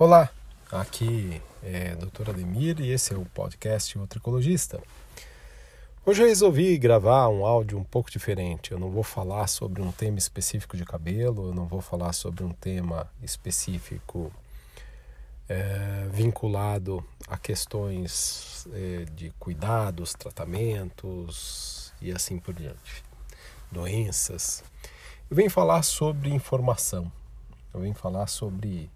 Olá, aqui é Dr. Ademir e esse é o podcast O Tricologista. Hoje eu resolvi gravar um áudio um pouco diferente. Eu não vou falar sobre um tema específico de cabelo, eu não vou falar sobre um tema específico é, vinculado a questões é, de cuidados, tratamentos e assim por diante, doenças. Eu venho falar sobre informação, eu venho falar sobre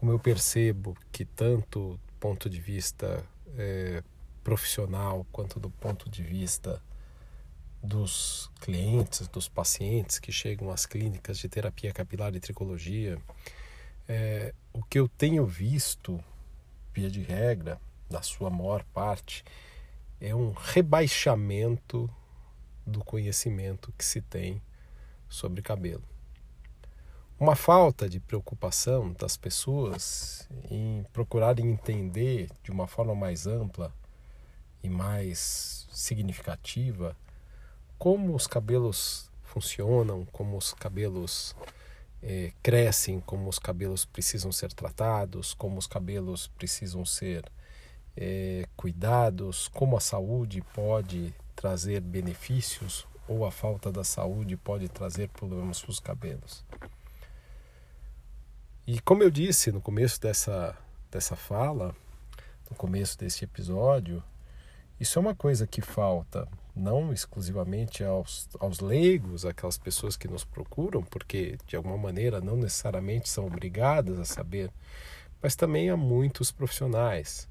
como eu percebo que tanto do ponto de vista é, profissional quanto do ponto de vista dos clientes, dos pacientes que chegam às clínicas de terapia capilar e tricologia, é, o que eu tenho visto, via de regra, na sua maior parte, é um rebaixamento do conhecimento que se tem sobre cabelo uma falta de preocupação das pessoas em procurarem entender de uma forma mais ampla e mais significativa como os cabelos funcionam, como os cabelos é, crescem, como os cabelos precisam ser tratados, como os cabelos precisam ser é, cuidados, como a saúde pode trazer benefícios ou a falta da saúde pode trazer problemas para os cabelos. E como eu disse no começo dessa, dessa fala, no começo desse episódio, isso é uma coisa que falta não exclusivamente aos, aos leigos, aquelas pessoas que nos procuram, porque de alguma maneira não necessariamente são obrigadas a saber, mas também a muitos profissionais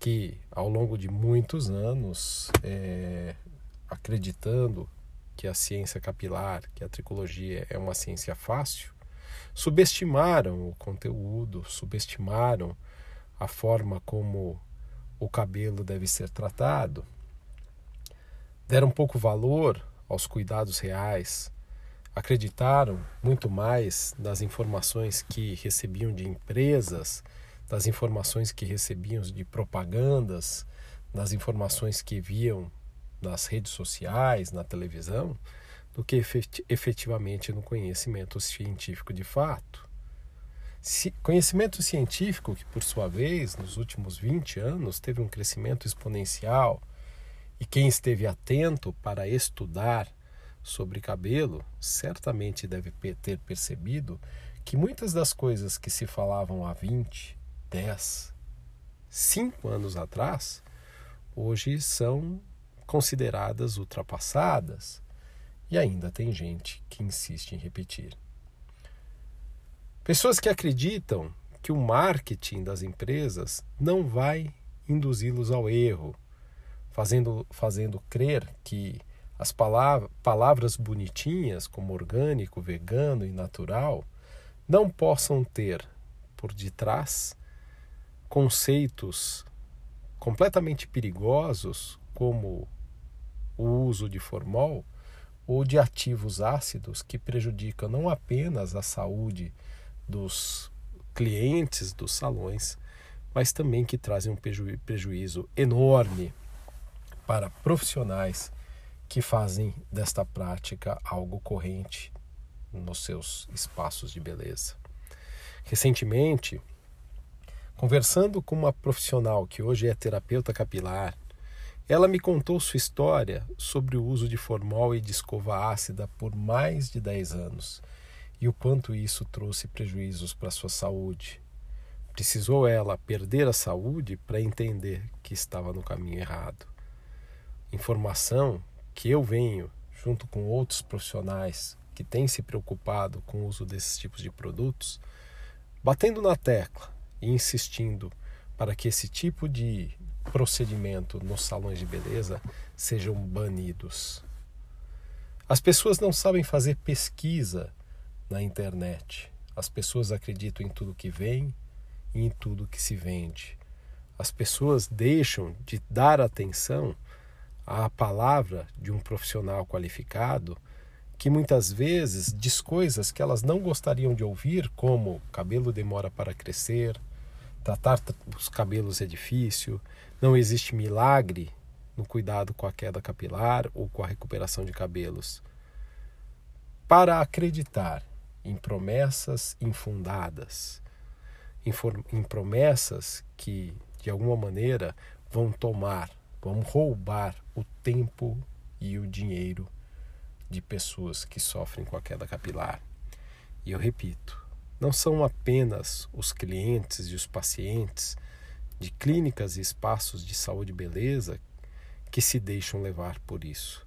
que ao longo de muitos anos, é, acreditando que a ciência capilar, que a tricologia é uma ciência fácil, subestimaram o conteúdo, subestimaram a forma como o cabelo deve ser tratado, deram pouco valor aos cuidados reais, acreditaram muito mais nas informações que recebiam de empresas, das informações que recebiam de propagandas, nas informações que viam nas redes sociais, na televisão, do que efetivamente no conhecimento científico de fato. Conhecimento científico que, por sua vez, nos últimos 20 anos teve um crescimento exponencial, e quem esteve atento para estudar sobre cabelo certamente deve ter percebido que muitas das coisas que se falavam há 20, 10, 5 anos atrás, hoje são consideradas ultrapassadas e ainda tem gente que insiste em repetir. Pessoas que acreditam que o marketing das empresas não vai induzi-los ao erro, fazendo, fazendo crer que as palavras, palavras bonitinhas, como orgânico, vegano e natural, não possam ter por detrás conceitos completamente perigosos, como o uso de formol ou de ativos ácidos que prejudicam não apenas a saúde dos clientes dos salões, mas também que trazem um preju prejuízo enorme para profissionais que fazem desta prática algo corrente nos seus espaços de beleza. Recentemente, conversando com uma profissional que hoje é terapeuta capilar ela me contou sua história sobre o uso de formol e de escova ácida por mais de 10 anos e o quanto isso trouxe prejuízos para sua saúde. Precisou ela perder a saúde para entender que estava no caminho errado. Informação que eu venho, junto com outros profissionais que têm se preocupado com o uso desses tipos de produtos, batendo na tecla e insistindo para que esse tipo de procedimento nos salões de beleza sejam banidos. As pessoas não sabem fazer pesquisa na internet. As pessoas acreditam em tudo que vem e em tudo que se vende. As pessoas deixam de dar atenção à palavra de um profissional qualificado que muitas vezes diz coisas que elas não gostariam de ouvir, como cabelo demora para crescer, Tratar os cabelos é difícil, não existe milagre no cuidado com a queda capilar ou com a recuperação de cabelos. Para acreditar em promessas infundadas, em, em promessas que, de alguma maneira, vão tomar, vão roubar o tempo e o dinheiro de pessoas que sofrem com a queda capilar. E eu repito, não são apenas os clientes e os pacientes de clínicas e espaços de saúde e beleza que se deixam levar por isso.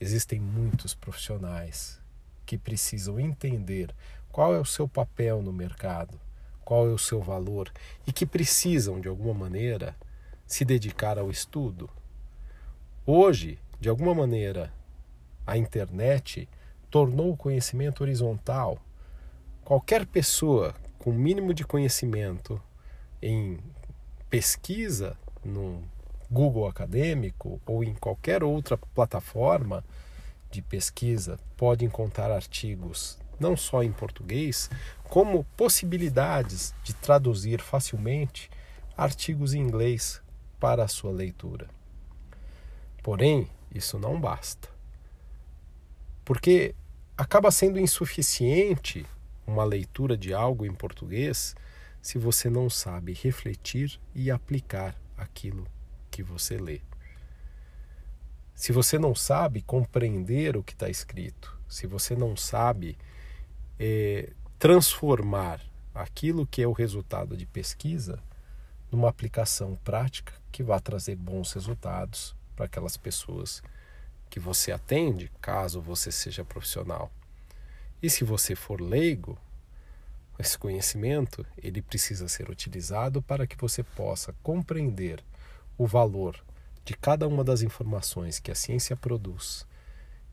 Existem muitos profissionais que precisam entender qual é o seu papel no mercado, qual é o seu valor e que precisam, de alguma maneira, se dedicar ao estudo. Hoje, de alguma maneira, a internet tornou o conhecimento horizontal. Qualquer pessoa com mínimo de conhecimento em pesquisa no Google acadêmico ou em qualquer outra plataforma de pesquisa pode encontrar artigos não só em português, como possibilidades de traduzir facilmente artigos em inglês para a sua leitura. Porém, isso não basta. Porque acaba sendo insuficiente uma leitura de algo em português se você não sabe refletir e aplicar aquilo que você lê. Se você não sabe compreender o que está escrito, se você não sabe é, transformar aquilo que é o resultado de pesquisa numa aplicação prática que vá trazer bons resultados para aquelas pessoas que você atende, caso você seja profissional. E se você for leigo, esse conhecimento ele precisa ser utilizado para que você possa compreender o valor de cada uma das informações que a ciência produz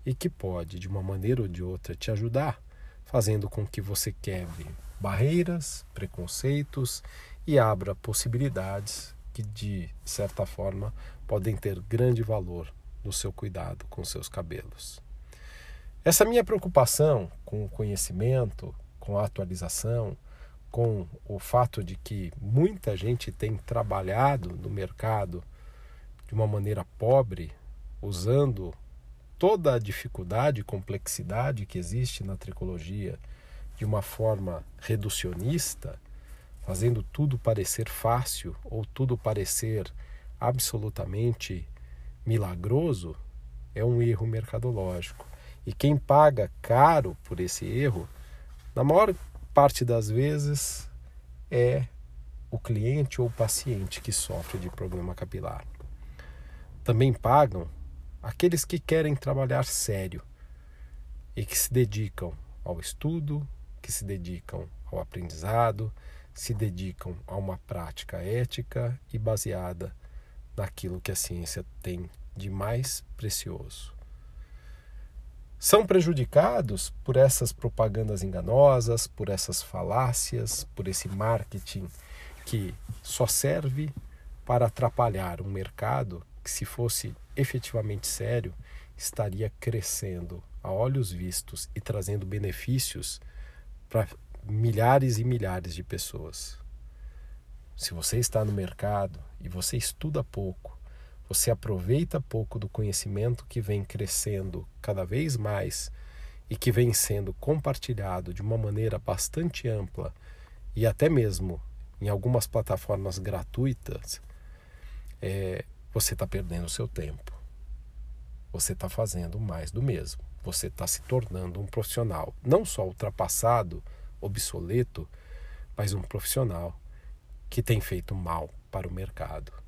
e que pode, de uma maneira ou de outra, te ajudar, fazendo com que você quebre barreiras, preconceitos e abra possibilidades que, de certa forma, podem ter grande valor no seu cuidado com seus cabelos. Essa minha preocupação com o conhecimento, com a atualização, com o fato de que muita gente tem trabalhado no mercado de uma maneira pobre, usando toda a dificuldade e complexidade que existe na tricologia de uma forma reducionista, fazendo tudo parecer fácil ou tudo parecer absolutamente milagroso, é um erro mercadológico. E quem paga caro por esse erro, na maior parte das vezes, é o cliente ou o paciente que sofre de problema capilar. Também pagam aqueles que querem trabalhar sério e que se dedicam ao estudo, que se dedicam ao aprendizado, se dedicam a uma prática ética e baseada naquilo que a ciência tem de mais precioso. São prejudicados por essas propagandas enganosas, por essas falácias, por esse marketing que só serve para atrapalhar um mercado que, se fosse efetivamente sério, estaria crescendo a olhos vistos e trazendo benefícios para milhares e milhares de pessoas. Se você está no mercado e você estuda pouco, você aproveita pouco do conhecimento que vem crescendo cada vez mais e que vem sendo compartilhado de uma maneira bastante ampla e até mesmo em algumas plataformas gratuitas, é, você está perdendo o seu tempo. Você está fazendo mais do mesmo. Você está se tornando um profissional não só ultrapassado, obsoleto, mas um profissional que tem feito mal para o mercado.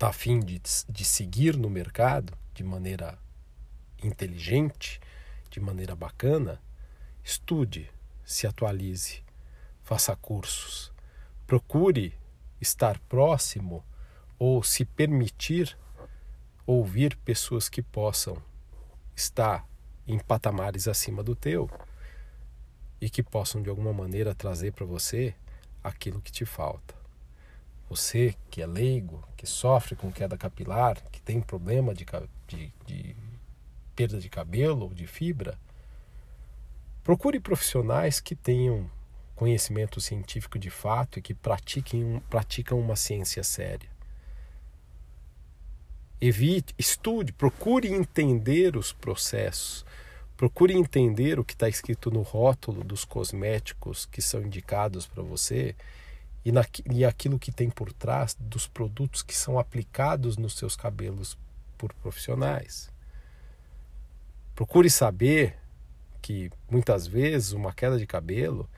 Está afim de, de seguir no mercado de maneira inteligente, de maneira bacana? Estude, se atualize, faça cursos, procure estar próximo ou se permitir ouvir pessoas que possam estar em patamares acima do teu e que possam de alguma maneira trazer para você aquilo que te falta. Você que é leigo, que sofre com queda capilar, que tem problema de, de, de perda de cabelo ou de fibra, procure profissionais que tenham conhecimento científico de fato e que pratiquem, praticam uma ciência séria. Evite, estude, procure entender os processos, Procure entender o que está escrito no rótulo dos cosméticos que são indicados para você e, na, e aquilo que tem por trás dos produtos que são aplicados nos seus cabelos por profissionais. Procure saber que muitas vezes uma queda de cabelo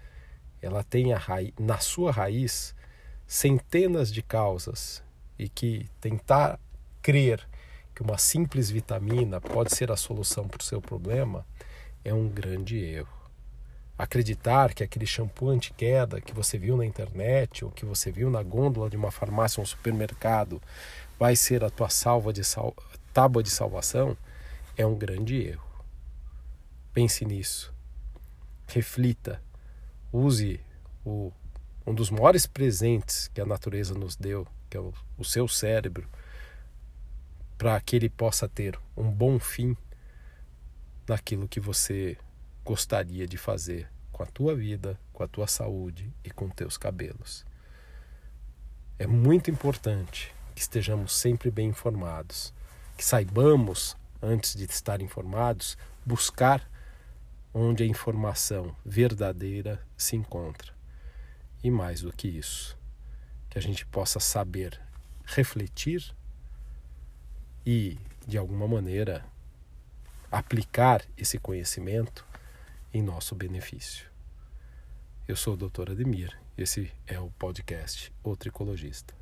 ela tem raiz, na sua raiz centenas de causas e que tentar crer que uma simples vitamina pode ser a solução para o seu problema é um grande erro. Acreditar que aquele shampoo anti-queda que você viu na internet ou que você viu na gôndola de uma farmácia ou um supermercado vai ser a tua salva de sal... tábua de salvação é um grande erro. Pense nisso. Reflita. Use o, um dos maiores presentes que a natureza nos deu, que é o, o seu cérebro, para que ele possa ter um bom fim naquilo que você gostaria de fazer com a tua vida, com a tua saúde e com teus cabelos. É muito importante que estejamos sempre bem informados, que saibamos, antes de estar informados, buscar onde a informação verdadeira se encontra. E mais do que isso, que a gente possa saber refletir e, de alguma maneira, aplicar esse conhecimento em nosso benefício. Eu sou o Dr. Ademir, esse é o podcast O Tricologista.